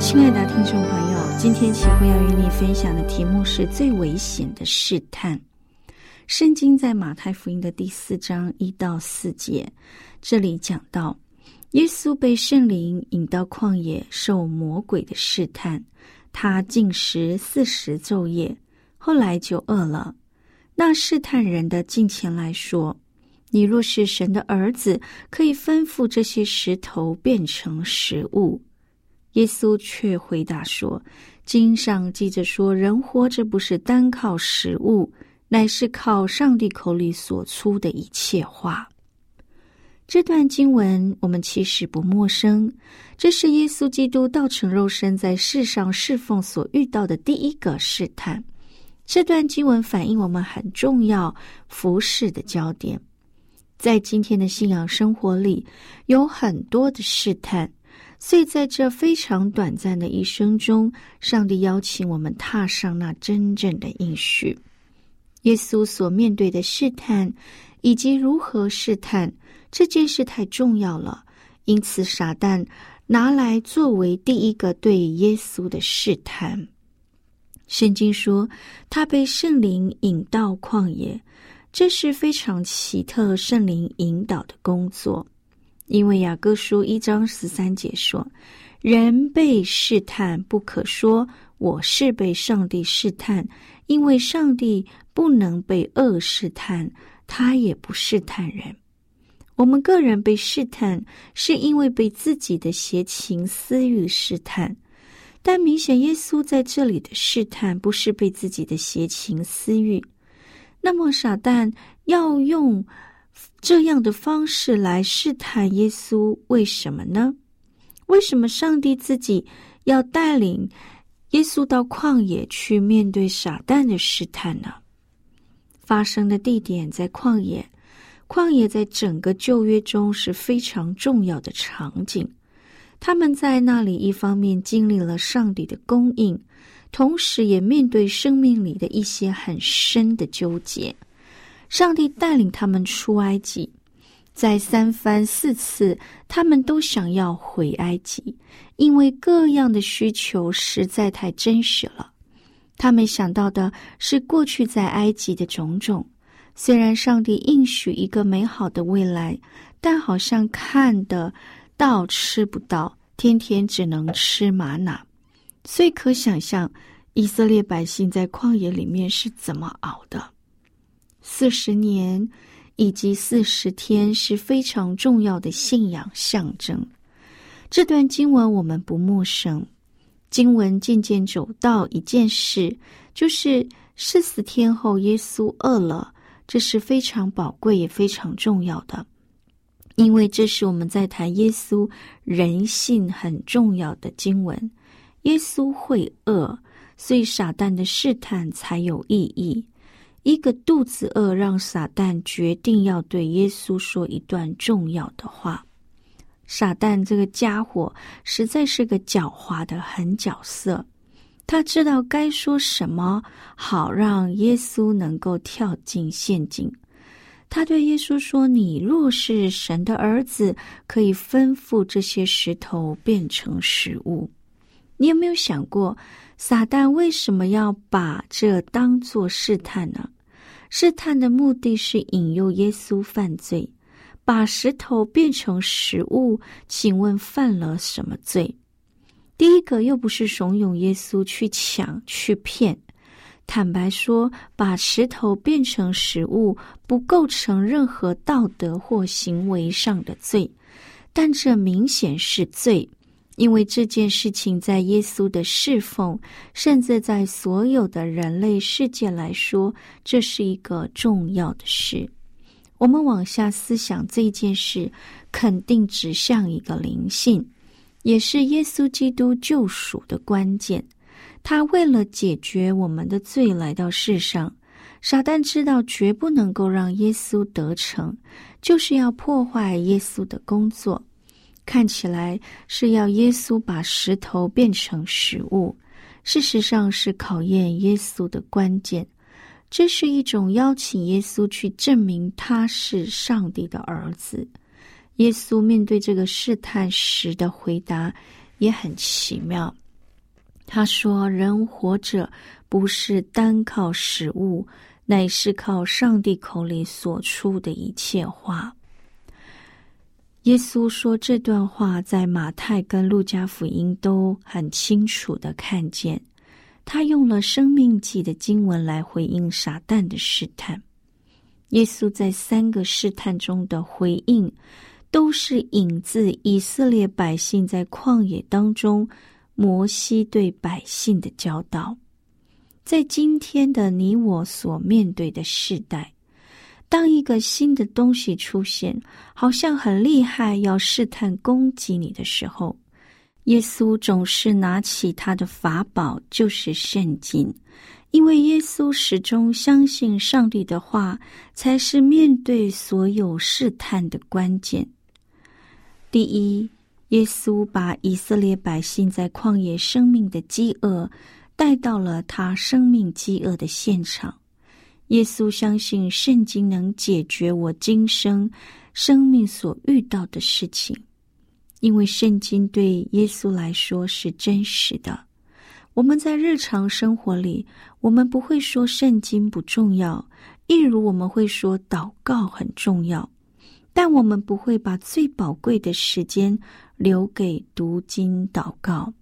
亲爱的听众朋友，今天启慧要与你分享的题目是最危险的试探。圣经在马太福音的第四章一到四节，这里讲到，耶稣被圣灵引到旷野受魔鬼的试探，他进食四十昼夜，后来就饿了。那试探人的近前来说：“你若是神的儿子，可以吩咐这些石头变成食物。”耶稣却回答说：“经上记着说，人活着不是单靠食物。”乃是靠上帝口里所出的一切话。这段经文我们其实不陌生，这是耶稣基督道成肉身在世上侍奉所遇到的第一个试探。这段经文反映我们很重要服侍的焦点。在今天的信仰生活里，有很多的试探，所以在这非常短暂的一生中，上帝邀请我们踏上那真正的应许。耶稣所面对的试探，以及如何试探这件事太重要了，因此撒旦拿来作为第一个对耶稣的试探。圣经说他被圣灵引到旷野，这是非常奇特圣灵引导的工作。因为雅各书一章十三节说：“人被试探，不可说我是被上帝试探，因为上帝。”不能被恶试探，他也不试探人。我们个人被试探，是因为被自己的邪情私欲试探。但明显，耶稣在这里的试探不是被自己的邪情私欲。那么，傻蛋要用这样的方式来试探耶稣，为什么呢？为什么上帝自己要带领耶稣到旷野去面对撒旦的试探呢？发生的地点在旷野，旷野在整个旧约中是非常重要的场景。他们在那里一方面经历了上帝的供应，同时也面对生命里的一些很深的纠结。上帝带领他们出埃及，在三番四次，他们都想要回埃及，因为各样的需求实在太真实了。他们想到的是过去在埃及的种种，虽然上帝应许一个美好的未来，但好像看得到吃不到，天天只能吃玛瑙。所以可想象以色列百姓在旷野里面是怎么熬的。四十年以及四十天是非常重要的信仰象征。这段经文我们不陌生。经文渐渐走到一件事，就是四十天后耶稣饿了，这是非常宝贵也非常重要的，因为这是我们在谈耶稣人性很重要的经文。耶稣会饿，所以撒旦的试探才有意义。一个肚子饿，让撒旦决定要对耶稣说一段重要的话。傻蛋这个家伙实在是个狡猾的狠角色，他知道该说什么好让耶稣能够跳进陷阱。他对耶稣说：“你若是神的儿子，可以吩咐这些石头变成食物。”你有没有想过，撒旦为什么要把这当作试探呢？试探的目的是引诱耶稣犯罪。把石头变成食物，请问犯了什么罪？第一个又不是怂恿耶稣去抢去骗。坦白说，把石头变成食物不构成任何道德或行为上的罪，但这明显是罪，因为这件事情在耶稣的侍奉，甚至在所有的人类世界来说，这是一个重要的事。我们往下思想这件事，肯定指向一个灵性，也是耶稣基督救赎的关键。他为了解决我们的罪来到世上，撒旦知道绝不能够让耶稣得逞，就是要破坏耶稣的工作。看起来是要耶稣把石头变成食物，事实上是考验耶稣的关键。这是一种邀请耶稣去证明他是上帝的儿子。耶稣面对这个试探时的回答也很奇妙。他说：“人活着不是单靠食物，乃是靠上帝口里所出的一切话。”耶稣说这段话，在马太跟路加福音都很清楚的看见。他用了生命记的经文来回应撒旦的试探。耶稣在三个试探中的回应，都是引自以色列百姓在旷野当中。摩西对百姓的教导，在今天的你我所面对的时代，当一个新的东西出现，好像很厉害，要试探攻击你的时候，耶稣总是拿起他的法宝，就是圣经，因为耶稣始终相信上帝的话才是面对所有试探的关键。第一。耶稣把以色列百姓在旷野生命的饥饿带到了他生命饥饿的现场。耶稣相信圣经能解决我今生生命所遇到的事情，因为圣经对耶稣来说是真实的。我们在日常生活里，我们不会说圣经不重要，一如我们会说祷告很重要。但我们不会把最宝贵的时间留给读经祷告。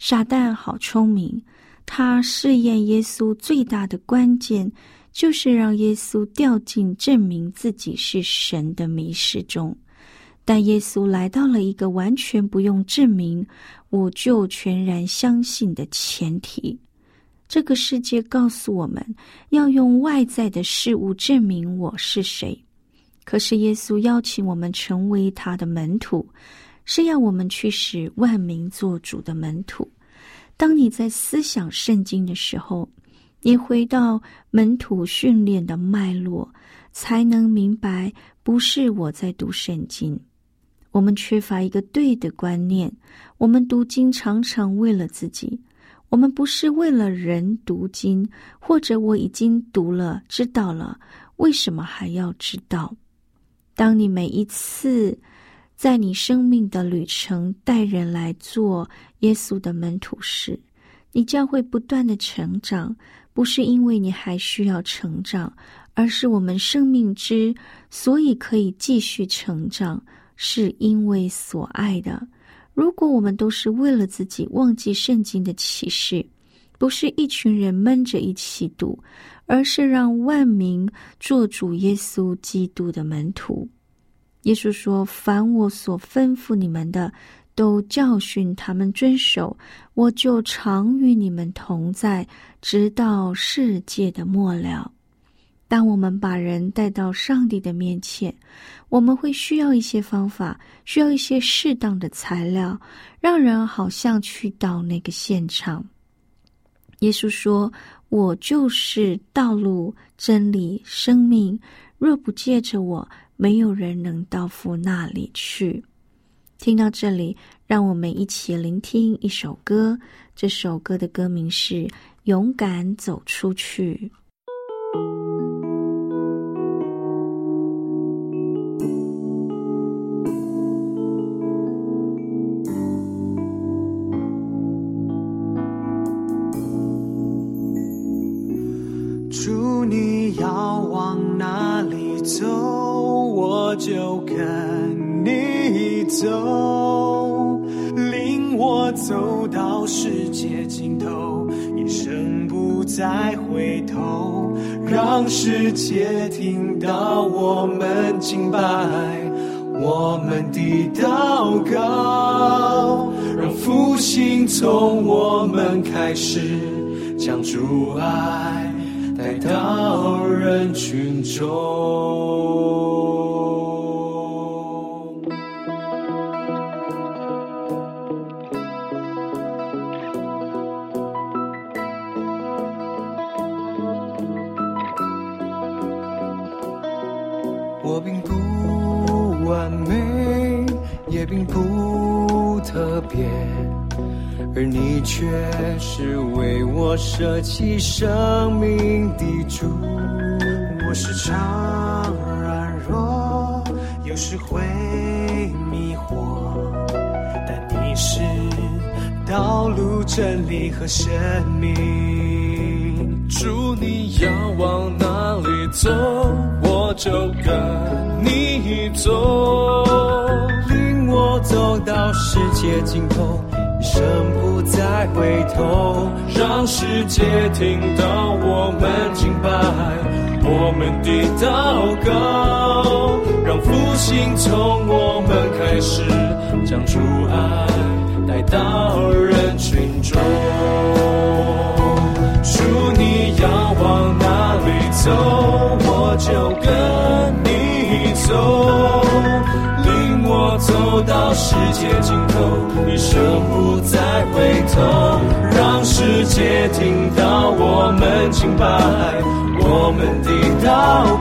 撒旦好聪明，他试验耶稣最大的关键，就是让耶稣掉进证明自己是神的迷失中。但耶稣来到了一个完全不用证明，我就全然相信的前提。这个世界告诉我们要用外在的事物证明我是谁。可是耶稣邀请我们成为他的门徒，是要我们去使万民做主的门徒。当你在思想圣经的时候，你回到门徒训练的脉络，才能明白，不是我在读圣经。我们缺乏一个对的观念，我们读经常常为了自己，我们不是为了人读经，或者我已经读了知道了，为什么还要知道？当你每一次在你生命的旅程带人来做耶稣的门徒时，你将会不断的成长。不是因为你还需要成长，而是我们生命之所以可以继续成长，是因为所爱的。如果我们都是为了自己，忘记圣经的启示，不是一群人闷着一起读。而是让万民做主耶稣基督的门徒。耶稣说：“凡我所吩咐你们的，都教训他们遵守，我就常与你们同在，直到世界的末了。”当我们把人带到上帝的面前，我们会需要一些方法，需要一些适当的材料，让人好像去到那个现场。耶稣说。我就是道路、真理、生命。若不借着我，没有人能到父那里去。听到这里，让我们一起聆听一首歌。这首歌的歌名是《勇敢走出去》。祝，你要往哪里走，我就跟。你走，领我走到世界尽头，一生不再回头，让世界听到我们敬拜，我们的祷告，让复兴从我们开始，将主爱带到人群中。而你却是为我舍弃生命的主。我时常软弱，有时会迷惑，但你是道路、真理和生命。主，你要往哪里走？我就跟你走，领我走到世界尽头，一生不再回头，让世界听到我们敬拜，我们的祷告，让复兴从我们开始，将主爱带到人群中。主，你要往哪里走，我就跟你走，领我走到世界尽头，别听到我们敬拜，我们的祷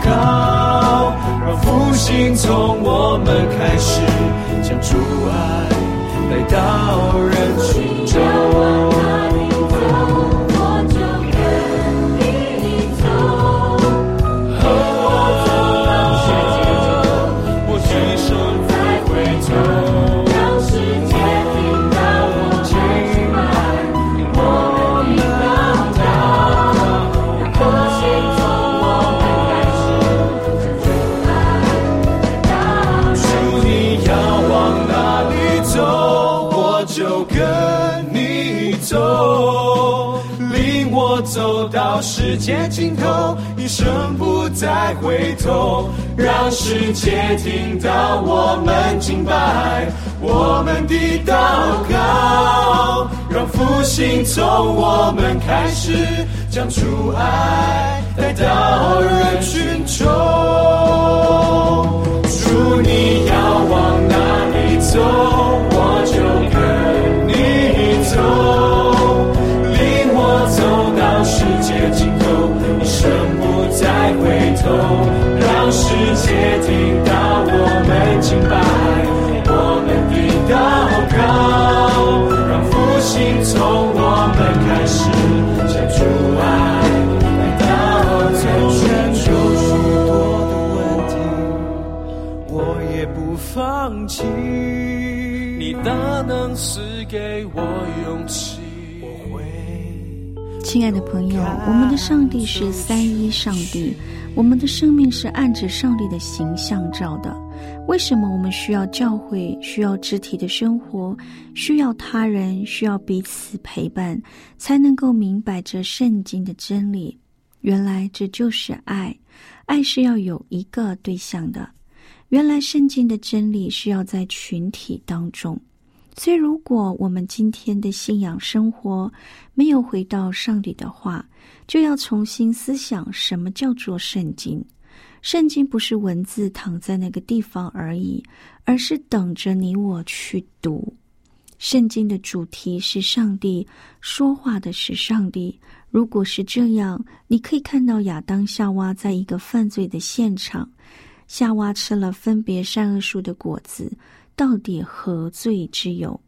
告，让复兴从我们开始，将主爱带到人群中。我走到世界尽头，一生不再回头，让世界听到我们敬拜，我们的祷告，让复兴从我们开始，将主爱带到人群中。主，你要往哪里走，我就跟头，让世界听到我们敬拜，我们的祷告，让复兴从我们开始，将主爱带到人群中。许多的问题，我也不放弃。你大能赐给我勇气，亲爱的朋友，我们的上帝是三一上帝，我们的生命是按着上帝的形象造的。为什么我们需要教会，需要肢体的生活，需要他人，需要彼此陪伴，才能够明白这圣经的真理？原来这就是爱，爱是要有一个对象的。原来圣经的真理是要在群体当中。所以，如果我们今天的信仰生活没有回到上帝的话，就要重新思想什么叫做圣经。圣经不是文字躺在那个地方而已，而是等着你我去读。圣经的主题是上帝说话的是上帝。如果是这样，你可以看到亚当夏娃在一个犯罪的现场，夏娃吃了分别善恶树的果子。到底何罪之有？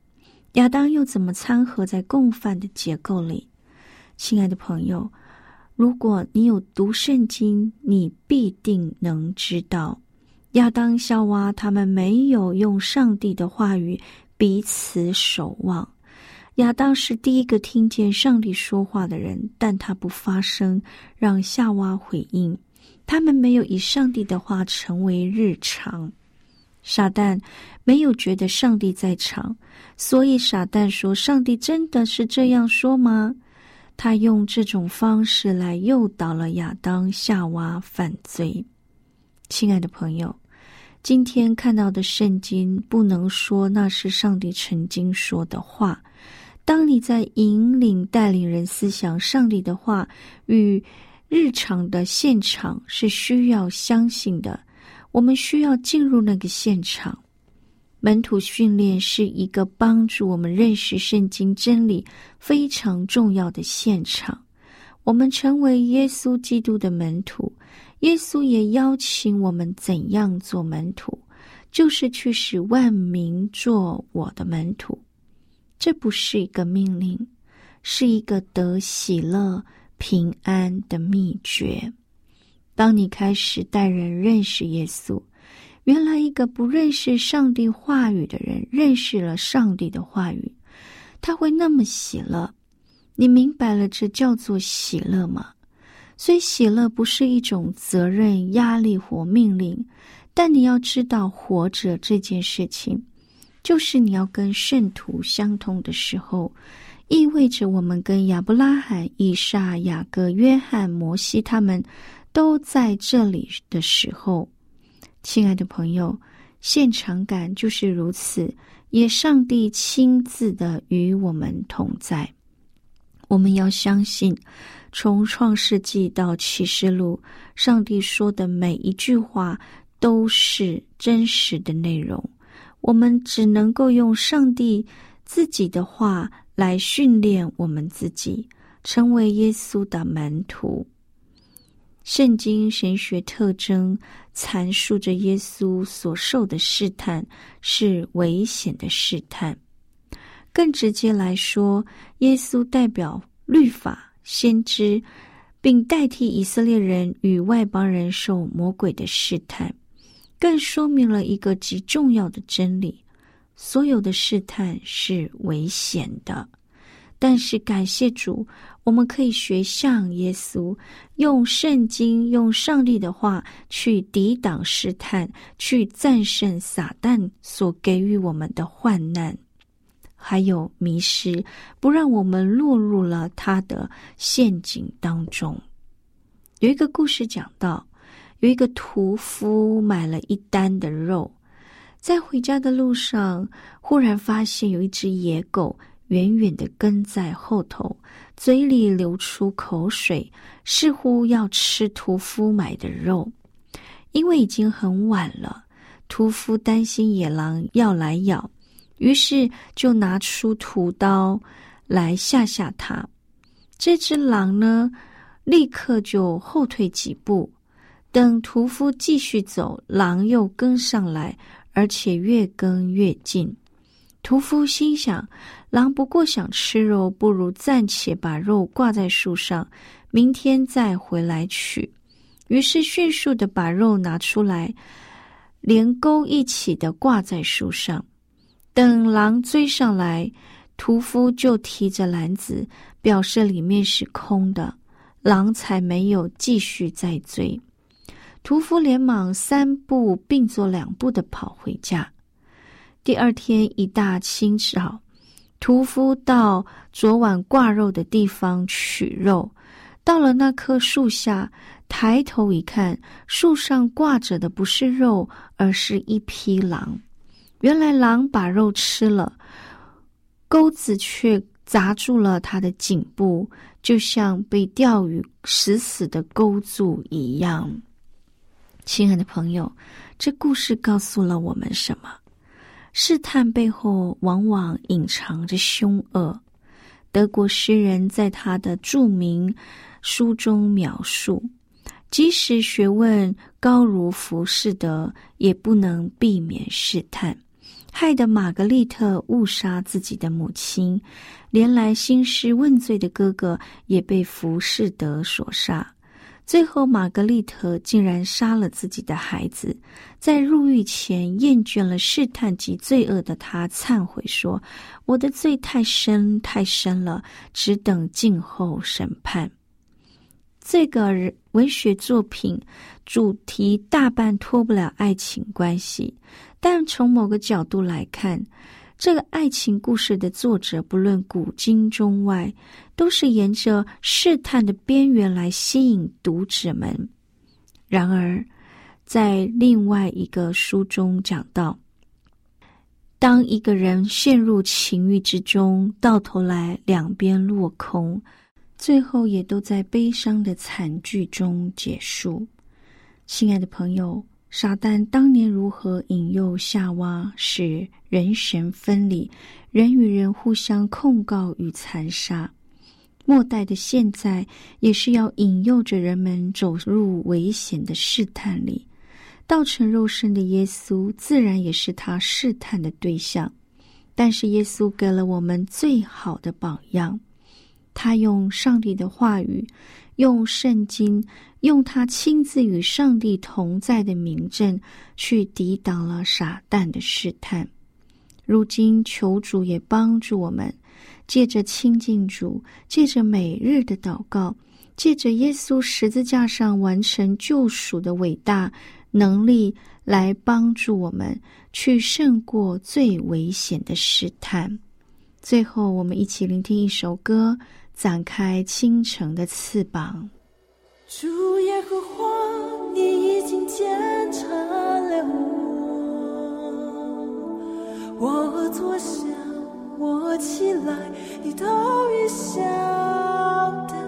亚当又怎么掺和在共犯的结构里？亲爱的朋友，如果你有读圣经，你必定能知道，亚当、夏娃他们没有用上帝的话语彼此守望。亚当是第一个听见上帝说话的人，但他不发声，让夏娃回应。他们没有以上帝的话成为日常。撒旦没有觉得上帝在场，所以撒旦说：“上帝真的是这样说吗？”他用这种方式来诱导了亚当、夏娃犯罪。亲爱的朋友，今天看到的圣经不能说那是上帝曾经说的话。当你在引领、带领人思想上帝的话与日常的现场，是需要相信的。我们需要进入那个现场。门徒训练是一个帮助我们认识圣经真理非常重要的现场。我们成为耶稣基督的门徒，耶稣也邀请我们怎样做门徒，就是去使万民做我的门徒。这不是一个命令，是一个得喜乐平安的秘诀。当你开始带人认识耶稣。原来，一个不认识上帝话语的人认识了上帝的话语，他会那么喜乐。你明白了这叫做喜乐吗？所以，喜乐不是一种责任、压力或命令，但你要知道，活着这件事情，就是你要跟圣徒相通的时候，意味着我们跟亚伯拉罕、以撒、雅各、约翰、摩西他们都在这里的时候。亲爱的朋友，现场感就是如此，也上帝亲自的与我们同在。我们要相信，从创世纪到启示录，上帝说的每一句话都是真实的内容。我们只能够用上帝自己的话来训练我们自己，成为耶稣的门徒。圣经神学特征阐述着耶稣所受的试探是危险的试探。更直接来说，耶稣代表律法、先知，并代替以色列人与外邦人受魔鬼的试探，更说明了一个极重要的真理：所有的试探是危险的。但是感谢主。我们可以学像耶稣，用圣经、用上帝的话去抵挡试探，去战胜撒旦所给予我们的患难，还有迷失，不让我们落入了他的陷阱当中。有一个故事讲到，有一个屠夫买了一担的肉，在回家的路上，忽然发现有一只野狗远远的跟在后头。嘴里流出口水，似乎要吃屠夫买的肉。因为已经很晚了，屠夫担心野狼要来咬，于是就拿出屠刀来吓吓他。这只狼呢，立刻就后退几步。等屠夫继续走，狼又跟上来，而且越跟越近。屠夫心想。狼不过想吃肉，不如暂且把肉挂在树上，明天再回来取。于是迅速的把肉拿出来，连钩一起的挂在树上。等狼追上来，屠夫就提着篮子，表示里面是空的，狼才没有继续再追。屠夫连忙三步并作两步的跑回家。第二天一大清早。屠夫到昨晚挂肉的地方取肉，到了那棵树下，抬头一看，树上挂着的不是肉，而是一匹狼。原来狼把肉吃了，钩子却砸住了他的颈部，就像被钓鱼死死的勾住一样。亲爱的朋友，这故事告诉了我们什么？试探背后往往隐藏着凶恶。德国诗人在他的著名书中描述：即使学问高如浮士德，也不能避免试探，害得玛格丽特误杀自己的母亲，连来兴师问罪的哥哥也被浮士德所杀。最后，玛格丽特竟然杀了自己的孩子。在入狱前，厌倦了试探及罪恶的他，忏悔说：“我的罪太深太深了，只等静候审判。”这个文学作品主题大半脱不了爱情关系，但从某个角度来看，这个爱情故事的作者不论古今中外，都是沿着试探的边缘来吸引读者们。然而，在另外一个书中讲到，当一个人陷入情欲之中，到头来两边落空。最后也都在悲伤的惨剧中结束。亲爱的朋友，撒旦当年如何引诱夏娃，使人神分离，人与人互相控告与残杀？末代的现在，也是要引诱着人们走入危险的试探里。道成肉身的耶稣，自然也是他试探的对象。但是耶稣给了我们最好的榜样。他用上帝的话语，用圣经，用他亲自与上帝同在的名证，去抵挡了撒旦的试探。如今求主也帮助我们，借着亲近主，借着每日的祷告，借着耶稣十字架上完成救赎的伟大能力，来帮助我们去胜过最危险的试探。最后，我们一起聆听一首歌。展开倾城的翅膀。主耶和华，你已经检查了我，我坐下，我起来，你都已晓得。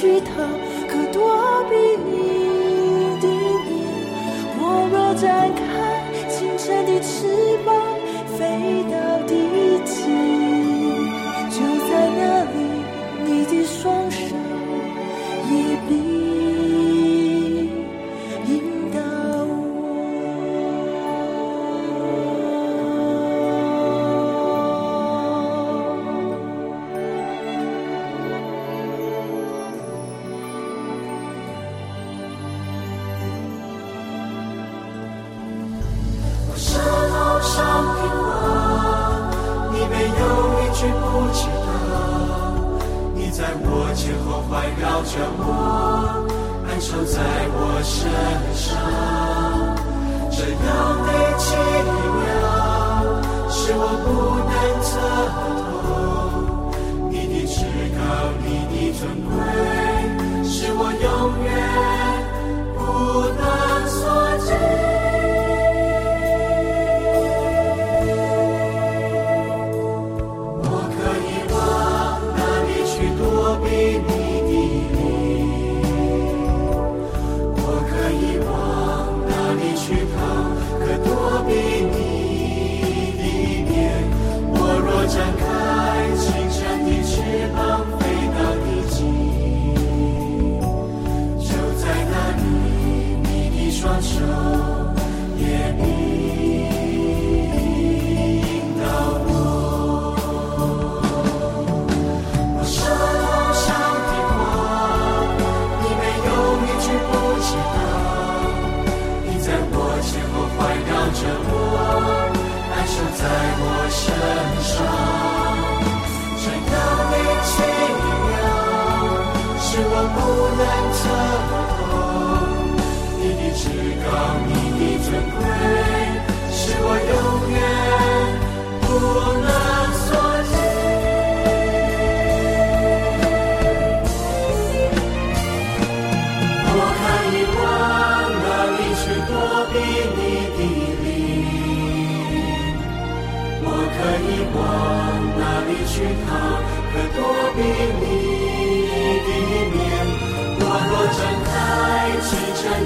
去逃，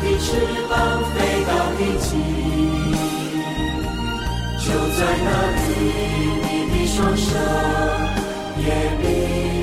的翅膀，飞到地极，就在那里，你的双手也必。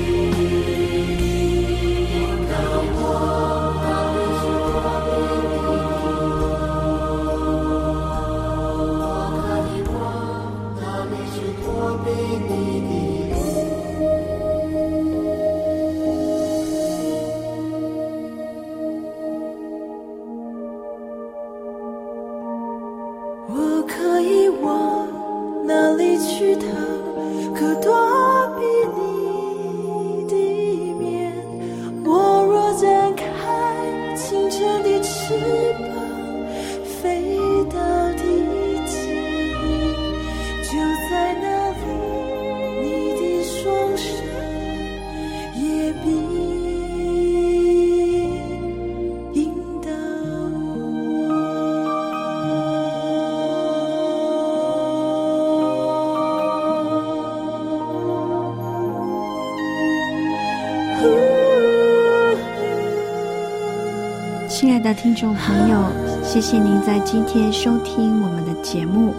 亲爱的听众朋友，谢谢您在今天收听我们的节目。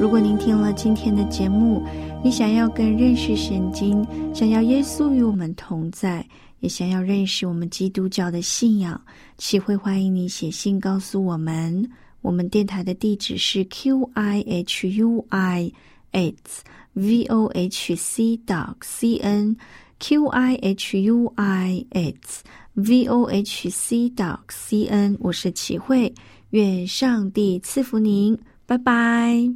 如果您听了今天的节目，你想要更认识圣经，想要耶稣与我们同在，也想要认识我们基督教的信仰，启会欢迎你写信告诉我们。我们电台的地址是 q i h u i h v o h c dot c n q i h u i h vohc D O cn，我是齐慧，愿上帝赐福您，拜拜。